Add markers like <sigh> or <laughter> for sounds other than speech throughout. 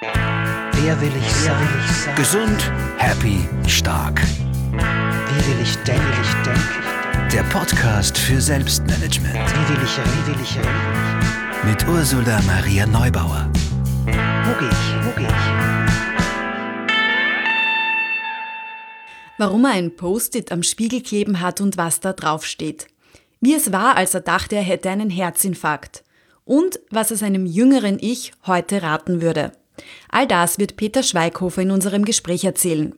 Wer will ich sein? Will ich sein? Gesund, happy, stark. Wie will ich denken? Will ich denken? Der Podcast für Selbstmanagement. Wie will ich reden? Wie will ich reden? Mit Ursula Maria Neubauer. Wo gehe ich? Wo gehe ich? Warum er ein Post-it am Spiegel kleben hat und was da drauf steht. Wie es war, als er dachte, er hätte einen Herzinfarkt. Und was er seinem jüngeren Ich heute raten würde. All das wird Peter Schweighofer in unserem Gespräch erzählen.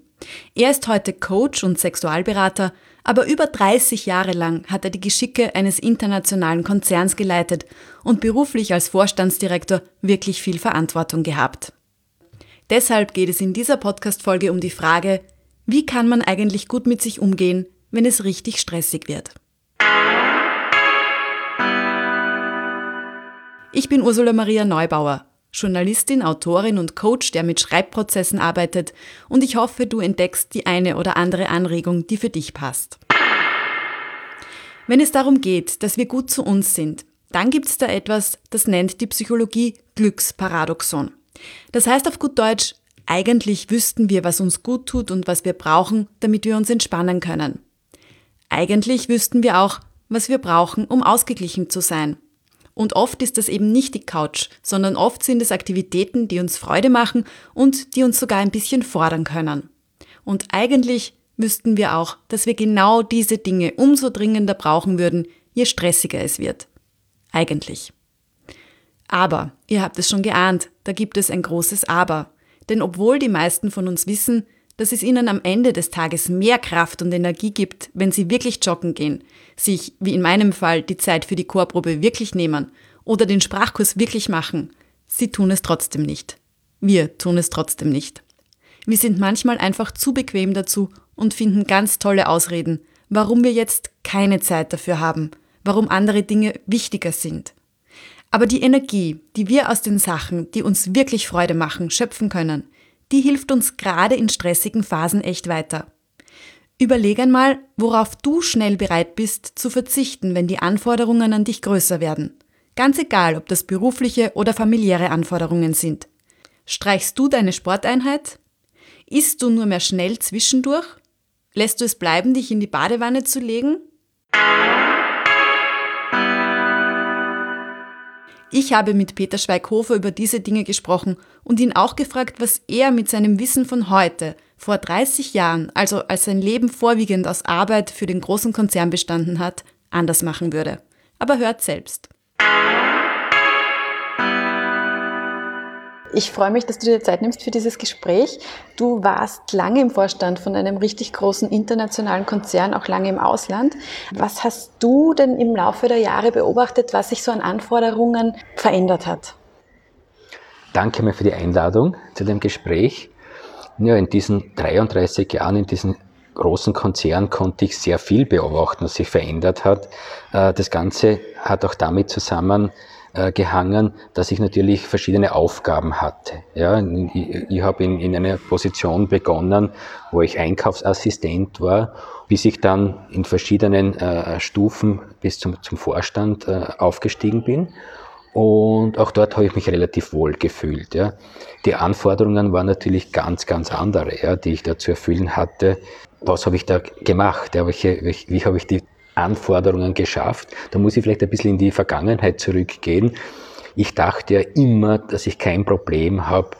Er ist heute Coach und Sexualberater, aber über 30 Jahre lang hat er die Geschicke eines internationalen Konzerns geleitet und beruflich als Vorstandsdirektor wirklich viel Verantwortung gehabt. Deshalb geht es in dieser Podcast-Folge um die Frage, wie kann man eigentlich gut mit sich umgehen, wenn es richtig stressig wird? Ich bin Ursula Maria Neubauer, Journalistin, Autorin und Coach, der mit Schreibprozessen arbeitet und ich hoffe, du entdeckst die eine oder andere Anregung, die für dich passt. Wenn es darum geht, dass wir gut zu uns sind, dann gibt es da etwas, das nennt die Psychologie Glücksparadoxon. Das heißt auf gut Deutsch, eigentlich wüssten wir, was uns gut tut und was wir brauchen, damit wir uns entspannen können. Eigentlich wüssten wir auch, was wir brauchen, um ausgeglichen zu sein. Und oft ist das eben nicht die Couch, sondern oft sind es Aktivitäten, die uns Freude machen und die uns sogar ein bisschen fordern können. Und eigentlich wüssten wir auch, dass wir genau diese Dinge umso dringender brauchen würden, je stressiger es wird. Eigentlich. Aber, ihr habt es schon geahnt, da gibt es ein großes Aber. Denn obwohl die meisten von uns wissen, dass es ihnen am Ende des Tages mehr Kraft und Energie gibt, wenn sie wirklich joggen gehen, sich, wie in meinem Fall, die Zeit für die Chorprobe wirklich nehmen oder den Sprachkurs wirklich machen. Sie tun es trotzdem nicht. Wir tun es trotzdem nicht. Wir sind manchmal einfach zu bequem dazu und finden ganz tolle Ausreden, warum wir jetzt keine Zeit dafür haben, warum andere Dinge wichtiger sind. Aber die Energie, die wir aus den Sachen, die uns wirklich Freude machen, schöpfen können, die hilft uns gerade in stressigen Phasen echt weiter. Überleg einmal, worauf du schnell bereit bist zu verzichten, wenn die Anforderungen an dich größer werden. Ganz egal, ob das berufliche oder familiäre Anforderungen sind. Streichst du deine Sporteinheit? Isst du nur mehr schnell zwischendurch? Lässt du es bleiben, dich in die Badewanne zu legen? Ich habe mit Peter Schweighofer über diese Dinge gesprochen und ihn auch gefragt, was er mit seinem Wissen von heute, vor 30 Jahren, also als sein Leben vorwiegend aus Arbeit für den großen Konzern bestanden hat, anders machen würde. Aber hört selbst. Ich freue mich, dass du dir Zeit nimmst für dieses Gespräch. Du warst lange im Vorstand von einem richtig großen internationalen Konzern, auch lange im Ausland. Was hast du denn im Laufe der Jahre beobachtet, was sich so an Anforderungen verändert hat? Danke mir für die Einladung zu dem Gespräch. Ja, in diesen 33 Jahren, in diesem großen Konzern konnte ich sehr viel beobachten, was sich verändert hat. Äh, das Ganze hat auch damit zusammen, äh, gehangen, dass ich natürlich verschiedene Aufgaben hatte. Ja, ich, ich habe in, in einer Position begonnen, wo ich Einkaufsassistent war, bis ich dann in verschiedenen äh, Stufen bis zum, zum Vorstand äh, aufgestiegen bin. Und auch dort habe ich mich relativ wohl gefühlt. Ja. Die Anforderungen waren natürlich ganz, ganz andere, ja, die ich da zu erfüllen hatte. Was habe ich da gemacht? Ja, welche, welche, wie habe ich die Anforderungen geschafft. Da muss ich vielleicht ein bisschen in die Vergangenheit zurückgehen. Ich dachte ja immer, dass ich kein Problem habe,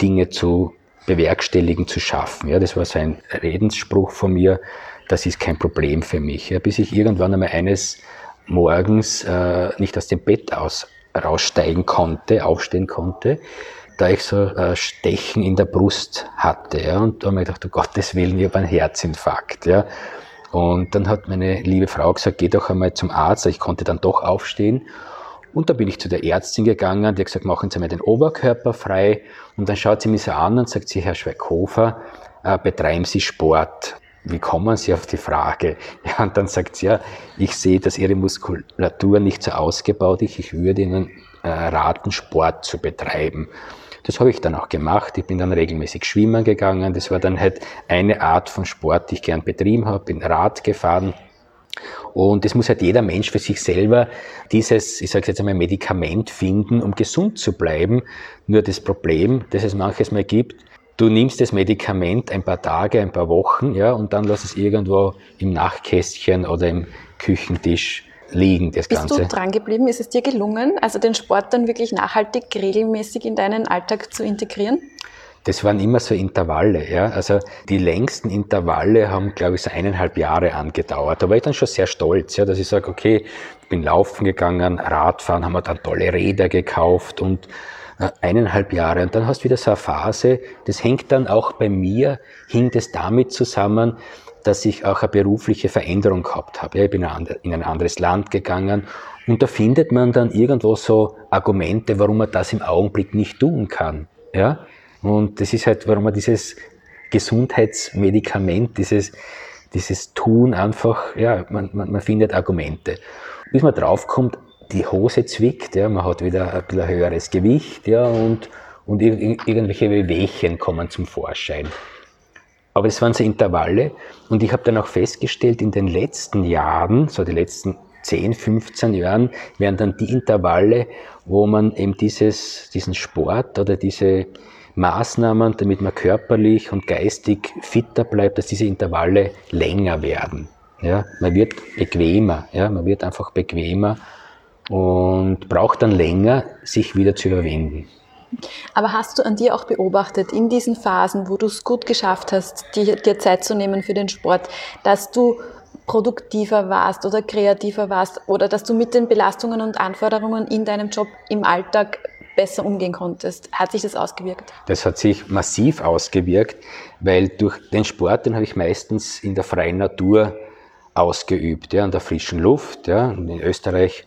Dinge zu bewerkstelligen, zu schaffen. Ja, das war so ein Redensspruch von mir. Das ist kein Problem für mich. Ja, bis ich irgendwann einmal eines Morgens äh, nicht aus dem Bett aus raussteigen konnte, aufstehen konnte, da ich so äh, Stechen in der Brust hatte. Ja, und da habe ich gedacht, um Gottes Willen, ich habe einen Herzinfarkt. Ja. Und dann hat meine liebe Frau gesagt, geh doch einmal zum Arzt. Ich konnte dann doch aufstehen. Und da bin ich zu der Ärztin gegangen, die hat gesagt, machen Sie mir den Oberkörper frei. Und dann schaut sie mich so an und sagt sie, Herr Schweighofer, äh, betreiben Sie Sport? Wie kommen Sie auf die Frage? <laughs> Ja, und dann sagt sie, ja, ich sehe, dass Ihre Muskulatur nicht so ausgebaut ist. Ich würde Ihnen äh, raten, Sport zu betreiben. Das habe ich dann auch gemacht. Ich bin dann regelmäßig schwimmen gegangen. Das war dann halt eine Art von Sport, die ich gern betrieben habe. Bin Rad gefahren. Und es muss halt jeder Mensch für sich selber dieses, ich sage jetzt einmal, Medikament finden, um gesund zu bleiben. Nur das Problem, das es manches Mal gibt, du nimmst das Medikament ein paar Tage, ein paar Wochen, ja, und dann lass es irgendwo im Nachtkästchen oder im Küchentisch liegen, das Bist Ganze. du dran geblieben? Ist es dir gelungen, also den Sport dann wirklich nachhaltig, regelmäßig in deinen Alltag zu integrieren? Das waren immer so Intervalle, ja. Also die längsten Intervalle haben, glaube ich, so eineinhalb Jahre angedauert. Da war ich dann schon sehr stolz, ja, dass ich sage, okay, ich bin laufen gegangen, Radfahren, haben wir dann tolle Räder gekauft und äh, eineinhalb Jahre. Und dann hast du wieder so eine Phase, das hängt dann auch bei mir, hing das damit zusammen, dass ich auch eine berufliche Veränderung gehabt habe. Ich bin in ein anderes Land gegangen und da findet man dann irgendwo so Argumente, warum man das im Augenblick nicht tun kann. Ja? Und das ist halt, warum man dieses Gesundheitsmedikament, dieses, dieses Tun einfach, ja, man, man, man findet Argumente. Bis man draufkommt, die Hose zwickt, ja, man hat wieder ein bisschen höheres Gewicht, ja, und, und irgendwelche Wehwehchen kommen zum Vorschein. Aber es waren so Intervalle und ich habe dann auch festgestellt, in den letzten Jahren, so die letzten 10, 15 Jahren, wären dann die Intervalle, wo man eben dieses, diesen Sport oder diese Maßnahmen, damit man körperlich und geistig fitter bleibt, dass diese Intervalle länger werden. Ja, man wird bequemer, ja, man wird einfach bequemer und braucht dann länger, sich wieder zu überwinden. Aber hast du an dir auch beobachtet, in diesen Phasen, wo du es gut geschafft hast, dir, dir Zeit zu nehmen für den Sport, dass du produktiver warst oder kreativer warst oder dass du mit den Belastungen und Anforderungen in deinem Job im Alltag besser umgehen konntest. Hat sich das ausgewirkt? Das hat sich massiv ausgewirkt, weil durch den Sport, den habe ich meistens in der freien Natur ausgeübt, ja, an der frischen Luft. Ja. in Österreich,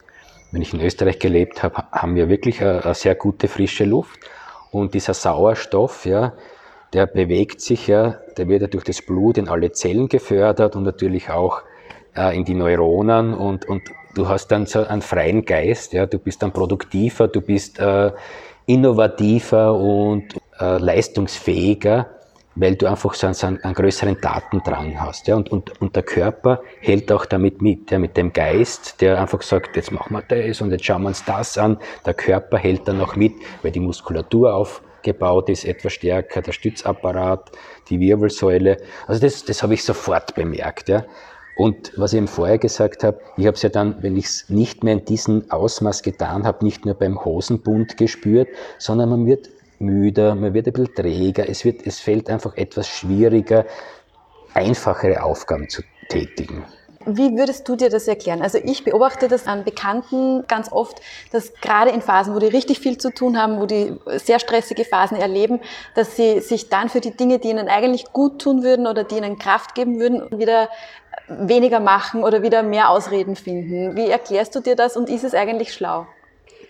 wenn ich in Österreich gelebt habe, haben wir wirklich eine, eine sehr gute frische Luft. Und dieser Sauerstoff, ja, der bewegt sich ja, der wird ja durch das Blut in alle Zellen gefördert und natürlich auch äh, in die Neuronen. Und, und du hast dann so einen freien Geist, ja, du bist dann produktiver, du bist äh, innovativer und äh, leistungsfähiger, weil du einfach so einen, einen, größeren Datendrang hast. Ja, und, und, und der Körper hält auch damit mit, ja, mit dem Geist, der einfach sagt, jetzt machen wir das und jetzt schauen wir uns das an. Der Körper hält dann auch mit, weil die Muskulatur aufgebaut ist, etwas stärker, der Stützapparat, die Wirbelsäule. Also das, das habe ich sofort bemerkt. Ja. Und was ich eben vorher gesagt habe, ich habe es ja dann, wenn ich es nicht mehr in diesem Ausmaß getan habe, nicht nur beim Hosenbund gespürt, sondern man wird müder, man wird ein bisschen träger, es, wird, es fällt einfach etwas schwieriger, einfachere Aufgaben zu tätigen. Wie würdest du dir das erklären? Also ich beobachte das an Bekannten ganz oft, dass gerade in Phasen, wo die richtig viel zu tun haben, wo die sehr stressige Phasen erleben, dass sie sich dann für die Dinge, die ihnen eigentlich gut tun würden oder die ihnen Kraft geben würden, wieder weniger machen oder wieder mehr Ausreden finden. Wie erklärst du dir das und ist es eigentlich schlau?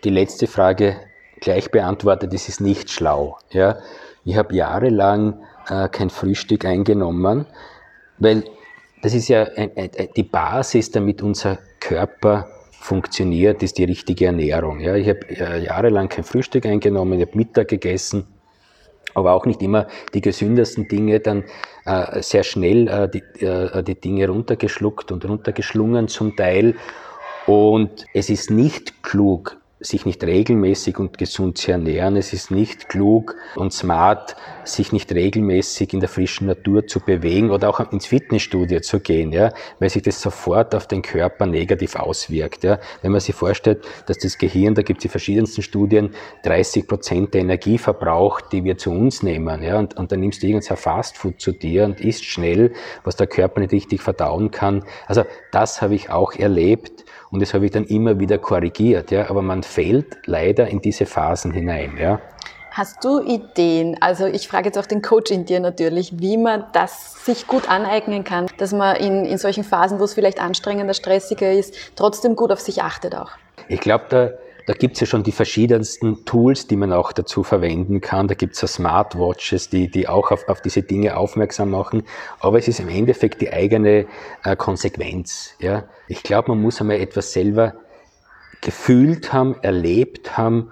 Die letzte Frage gleich beantwortet, es ist nicht schlau. Ja? Ich habe jahrelang äh, kein Frühstück eingenommen, weil das ist ja die Basis, damit unser Körper funktioniert, ist die richtige Ernährung. Ja, ich habe äh, jahrelang kein Frühstück eingenommen, ich habe Mittag gegessen, aber auch nicht immer die gesündesten Dinge, dann äh, sehr schnell äh, die, äh, die Dinge runtergeschluckt und runtergeschlungen zum Teil. Und es ist nicht klug, sich nicht regelmäßig und gesund zu ernähren. Es ist nicht klug und smart, sich nicht regelmäßig in der frischen Natur zu bewegen oder auch ins Fitnessstudio zu gehen, ja, weil sich das sofort auf den Körper negativ auswirkt. Ja. Wenn man sich vorstellt, dass das Gehirn, da gibt es die verschiedensten Studien, 30 Prozent der Energie verbraucht, die wir zu uns nehmen, ja, und, und dann nimmst du irgendein Fastfood zu dir und isst schnell, was der Körper nicht richtig verdauen kann. Also das habe ich auch erlebt und das habe ich dann immer wieder korrigiert, ja. Aber man fällt leider in diese Phasen hinein, ja. Hast du Ideen? Also ich frage jetzt auch den Coach in dir natürlich, wie man das sich gut aneignen kann, dass man in, in solchen Phasen, wo es vielleicht anstrengender, stressiger ist, trotzdem gut auf sich achtet auch. Ich glaube, da da gibt es ja schon die verschiedensten Tools, die man auch dazu verwenden kann. Da gibt es ja Smartwatches, die, die auch auf, auf diese Dinge aufmerksam machen. Aber es ist im Endeffekt die eigene äh, Konsequenz. Ja? Ich glaube, man muss einmal etwas selber gefühlt haben, erlebt haben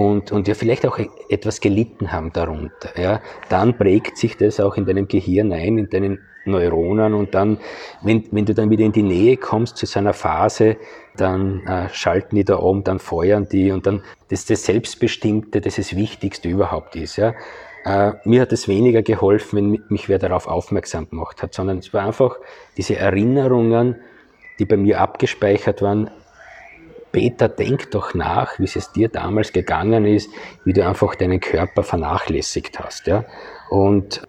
und, und ja vielleicht auch etwas gelitten haben darunter, ja, dann prägt sich das auch in deinem Gehirn ein, in deinen Neuronen. Und dann, wenn, wenn du dann wieder in die Nähe kommst zu so einer Phase, dann äh, schalten die da oben, dann feuern die. Und dann, das das Selbstbestimmte, das das Wichtigste überhaupt ist, ja. Äh, mir hat es weniger geholfen, wenn mich wer darauf aufmerksam gemacht hat, sondern es war einfach diese Erinnerungen, die bei mir abgespeichert waren, Peter, denk doch nach, wie es dir damals gegangen ist, wie du einfach deinen Körper vernachlässigt hast. Ja? Und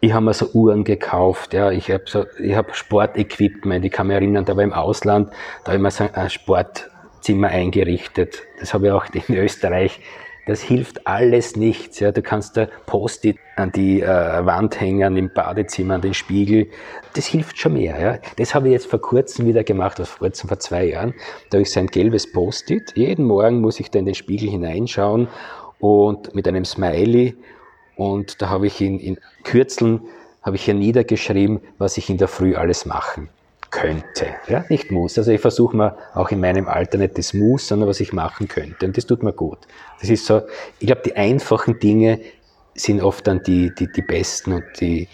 ich habe mir so Uhren gekauft, ja, ich habe so, ich hab Sportequipment, ich kann mich erinnern, da war im Ausland, da habe ich mir so ein Sportzimmer eingerichtet. Das habe ich auch in Österreich das hilft alles nichts. Ja. Du kannst da Post-it an die äh, Wand hängen, im Badezimmer, an den Spiegel. Das hilft schon mehr. Ja. Das habe ich jetzt vor kurzem wieder gemacht, vor kurzem, vor zwei Jahren. Da habe ich so ein gelbes Post-it. Jeden Morgen muss ich da in den Spiegel hineinschauen und mit einem Smiley. Und da habe ich in, in Kürzeln habe ich hier niedergeschrieben, was ich in der Früh alles machen könnte. Ja, nicht muss. Also ich versuche mal auch in meinem Alter nicht das muss, sondern was ich machen könnte. Und das tut mir gut. Das ist so, ich glaube, die einfachen Dinge sind oft dann die, die, die besten und die,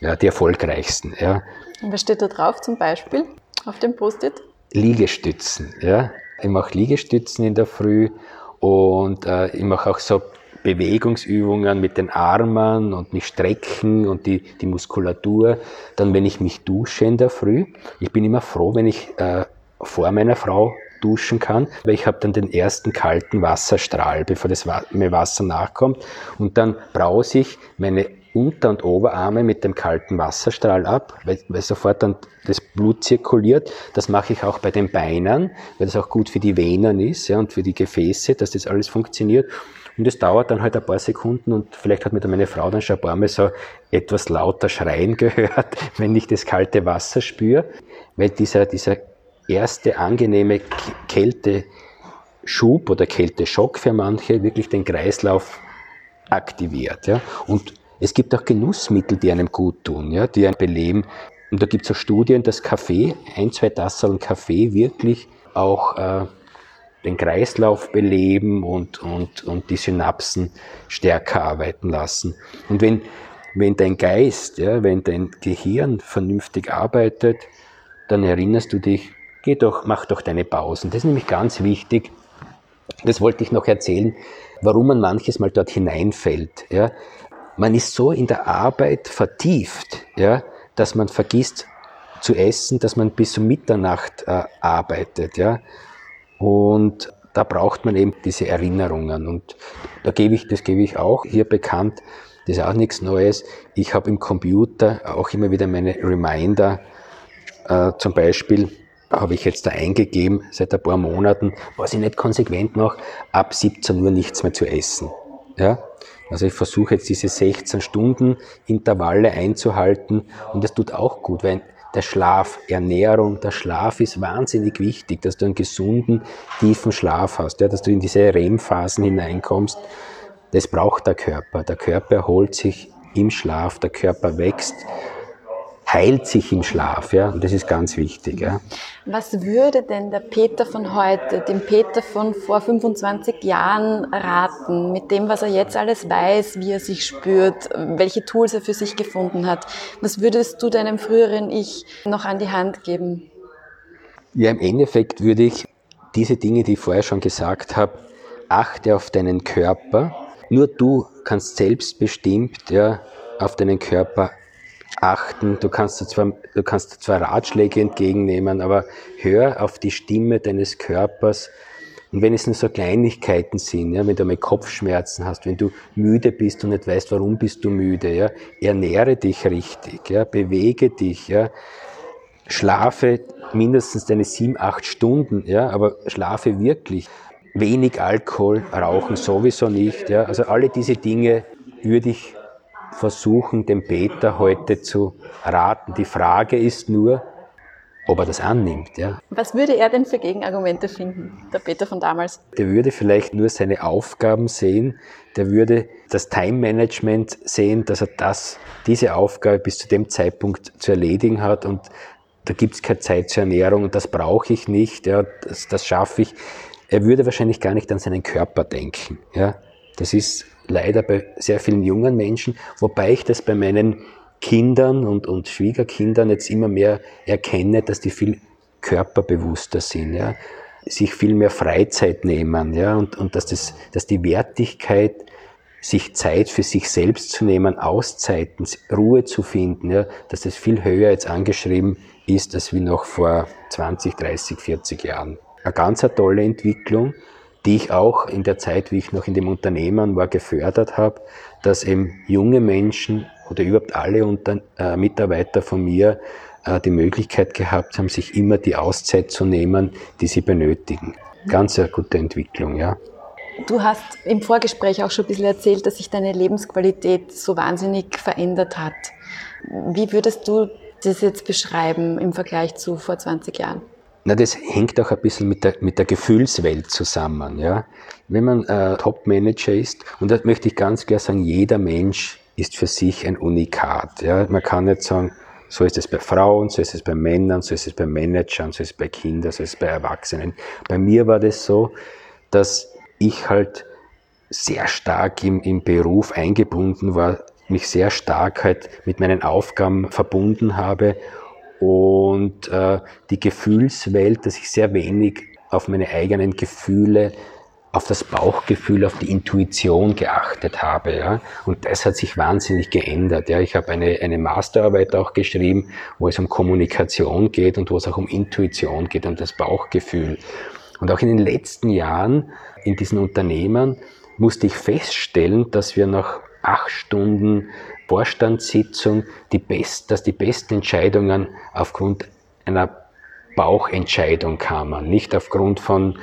ja, die erfolgreichsten. Ja. Und was steht da drauf zum Beispiel auf dem Post-it? Liegestützen. Ja. Ich mache Liegestützen in der Früh und äh, ich mache auch so Bewegungsübungen mit den Armen und mich strecken und die, die Muskulatur. Dann, wenn ich mich dusche in der Früh, ich bin immer froh, wenn ich äh, vor meiner Frau duschen kann, weil ich habe dann den ersten kalten Wasserstrahl, bevor das mir Wasser nachkommt. Und dann brause ich meine Unter- und Oberarme mit dem kalten Wasserstrahl ab, weil, weil sofort dann das Blut zirkuliert. Das mache ich auch bei den Beinen, weil das auch gut für die Venen ist ja, und für die Gefäße, dass das alles funktioniert. Und es dauert dann halt ein paar Sekunden und vielleicht hat mir dann meine Frau dann schon ein paar Mal so etwas lauter schreien gehört, <laughs> wenn ich das kalte Wasser spüre, weil dieser, dieser erste angenehme Kälteschub oder Kälteschock für manche wirklich den Kreislauf aktiviert. Ja? Und es gibt auch Genussmittel, die einem gut tun, ja? die einen beleben. Und da gibt es auch Studien, dass Kaffee, ein, zwei Tassen Kaffee wirklich auch äh, den Kreislauf beleben und, und, und die Synapsen stärker arbeiten lassen. Und wenn, wenn dein Geist, ja, wenn dein Gehirn vernünftig arbeitet, dann erinnerst du dich, geh doch, mach doch deine Pausen. Das ist nämlich ganz wichtig. Das wollte ich noch erzählen, warum man manches Mal dort hineinfällt. Ja. Man ist so in der Arbeit vertieft, ja, dass man vergisst zu essen, dass man bis um Mitternacht äh, arbeitet. Ja. Und da braucht man eben diese Erinnerungen. Und da gebe ich, das gebe ich auch hier bekannt. Das ist auch nichts Neues. Ich habe im Computer auch immer wieder meine Reminder. Äh, zum Beispiel habe ich jetzt da eingegeben seit ein paar Monaten, was ich nicht konsequent mache, ab 17 Uhr nichts mehr zu essen. Ja? Also ich versuche jetzt diese 16 Stunden Intervalle einzuhalten und das tut auch gut, weil der Schlaf, Ernährung, der Schlaf ist wahnsinnig wichtig, dass du einen gesunden, tiefen Schlaf hast, ja, dass du in diese REM-Phasen hineinkommst. Das braucht der Körper. Der Körper erholt sich im Schlaf, der Körper wächst heilt sich im Schlaf, ja, und das ist ganz wichtig. Ja. Was würde denn der Peter von heute, dem Peter von vor 25 Jahren raten, mit dem, was er jetzt alles weiß, wie er sich spürt, welche Tools er für sich gefunden hat? Was würdest du deinem früheren Ich noch an die Hand geben? Ja, im Endeffekt würde ich diese Dinge, die ich vorher schon gesagt habe, achte auf deinen Körper. Nur du kannst selbstbestimmt ja, auf deinen Körper achten. Du kannst zwar, du kannst zwar Ratschläge entgegennehmen, aber hör auf die Stimme deines Körpers. Und wenn es nur so Kleinigkeiten sind, ja, wenn du mal Kopfschmerzen hast, wenn du müde bist und nicht weißt, warum bist du müde, ja, ernähre dich richtig, ja, bewege dich, ja, schlafe mindestens deine sieben, acht Stunden, ja, aber schlafe wirklich. Wenig Alkohol, Rauchen sowieso nicht, ja, also alle diese Dinge würde ich versuchen, dem Peter heute zu raten. Die Frage ist nur, ob er das annimmt. Ja. Was würde er denn für Gegenargumente finden, der Peter von damals? Der würde vielleicht nur seine Aufgaben sehen, der würde das Time-Management sehen, dass er das, diese Aufgabe bis zu dem Zeitpunkt zu erledigen hat und da gibt es keine Zeit zur Ernährung und das brauche ich nicht, ja, das, das schaffe ich. er würde wahrscheinlich gar nicht an seinen Körper denken. Ja? Das ist leider bei sehr vielen jungen Menschen, wobei ich das bei meinen Kindern und, und Schwiegerkindern jetzt immer mehr erkenne, dass die viel körperbewusster sind, ja? sich viel mehr Freizeit nehmen ja? und, und dass, das, dass die Wertigkeit, sich Zeit für sich selbst zu nehmen, Auszeiten, Ruhe zu finden, ja? dass das viel höher jetzt angeschrieben ist, als wie noch vor 20, 30, 40 Jahren. Eine ganz eine tolle Entwicklung, die ich auch in der Zeit, wie ich noch in dem Unternehmen war, gefördert habe, dass eben junge Menschen oder überhaupt alle Unter äh, Mitarbeiter von mir äh, die Möglichkeit gehabt haben, sich immer die Auszeit zu nehmen, die sie benötigen. Ganz eine gute Entwicklung, ja. Du hast im Vorgespräch auch schon ein bisschen erzählt, dass sich deine Lebensqualität so wahnsinnig verändert hat. Wie würdest du das jetzt beschreiben im Vergleich zu vor 20 Jahren? Na, das hängt auch ein bisschen mit der, mit der Gefühlswelt zusammen. Ja? Wenn man äh, Top-Manager ist, und das möchte ich ganz klar sagen, jeder Mensch ist für sich ein Unikat. Ja? Man kann nicht sagen, so ist es bei Frauen, so ist es bei Männern, so ist es bei Managern, so ist es bei Kindern, so ist es bei Erwachsenen. Bei mir war das so, dass ich halt sehr stark im, im Beruf eingebunden war, mich sehr stark halt mit meinen Aufgaben verbunden habe und äh, die Gefühlswelt, dass ich sehr wenig auf meine eigenen Gefühle auf das Bauchgefühl, auf die Intuition geachtet habe. Ja? Und das hat sich wahnsinnig geändert. Ja? Ich habe eine, eine Masterarbeit auch geschrieben, wo es um Kommunikation geht und wo es auch um Intuition geht, um das Bauchgefühl. Und auch in den letzten Jahren in diesen Unternehmen musste ich feststellen, dass wir nach acht Stunden Vorstandssitzung, die best, dass die besten Entscheidungen aufgrund einer Bauchentscheidung kamen, nicht aufgrund von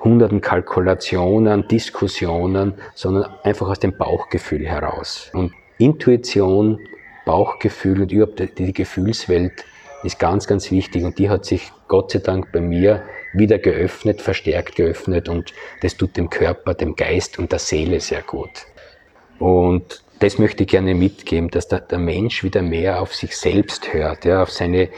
hunderten Kalkulationen, Diskussionen, sondern einfach aus dem Bauchgefühl heraus. Und Intuition, Bauchgefühl und überhaupt die Gefühlswelt ist ganz, ganz wichtig und die hat sich Gott sei Dank bei mir wieder geöffnet, verstärkt geöffnet und das tut dem Körper, dem Geist und der Seele sehr gut. Und das möchte ich gerne mitgeben, dass der, der Mensch wieder mehr auf sich selbst hört, ja, auf seine,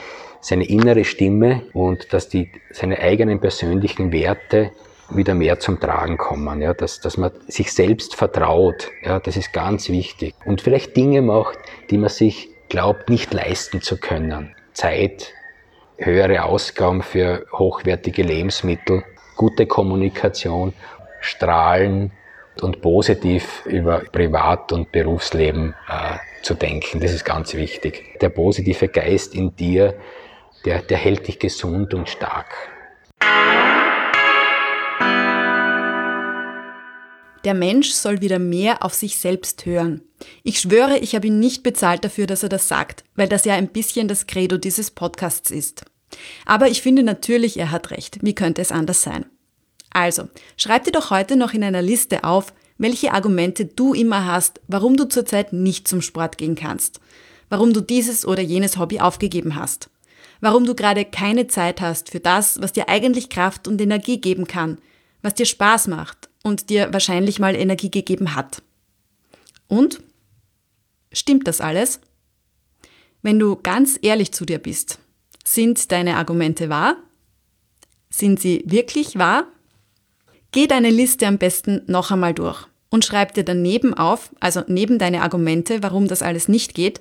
seine innere Stimme und dass die, seine eigenen persönlichen Werte wieder mehr zum Tragen kommen, ja, dass, dass man sich selbst vertraut, ja, das ist ganz wichtig. Und vielleicht Dinge macht, die man sich glaubt, nicht leisten zu können. Zeit, höhere Ausgaben für hochwertige Lebensmittel, gute Kommunikation, Strahlen und positiv über Privat- und Berufsleben äh, zu denken. Das ist ganz wichtig. Der positive Geist in dir, der, der hält dich gesund und stark. Der Mensch soll wieder mehr auf sich selbst hören. Ich schwöre, ich habe ihn nicht bezahlt dafür, dass er das sagt, weil das ja ein bisschen das Credo dieses Podcasts ist. Aber ich finde natürlich, er hat recht. Wie könnte es anders sein? Also, schreib dir doch heute noch in einer Liste auf, welche Argumente du immer hast, warum du zurzeit nicht zum Sport gehen kannst, warum du dieses oder jenes Hobby aufgegeben hast, warum du gerade keine Zeit hast für das, was dir eigentlich Kraft und Energie geben kann, was dir Spaß macht und dir wahrscheinlich mal Energie gegeben hat. Und? Stimmt das alles? Wenn du ganz ehrlich zu dir bist, sind deine Argumente wahr? Sind sie wirklich wahr? Geh deine Liste am besten noch einmal durch und schreib dir daneben auf, also neben deine Argumente, warum das alles nicht geht,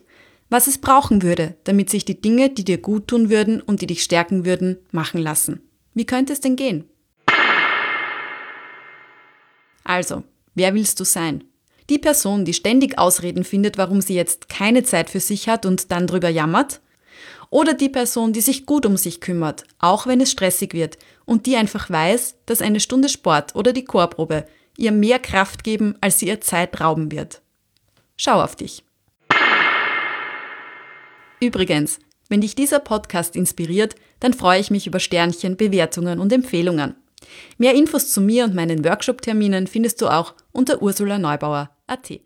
was es brauchen würde, damit sich die Dinge, die dir gut tun würden und die dich stärken würden, machen lassen. Wie könnte es denn gehen? Also, wer willst du sein? Die Person, die ständig Ausreden findet, warum sie jetzt keine Zeit für sich hat und dann drüber jammert? Oder die Person, die sich gut um sich kümmert, auch wenn es stressig wird und die einfach weiß, dass eine Stunde Sport oder die Chorprobe ihr mehr Kraft geben, als sie ihr Zeit rauben wird? Schau auf dich. Übrigens, wenn dich dieser Podcast inspiriert, dann freue ich mich über Sternchen, Bewertungen und Empfehlungen. Mehr Infos zu mir und meinen Workshop-Terminen findest du auch unter ursulaneubauer.at.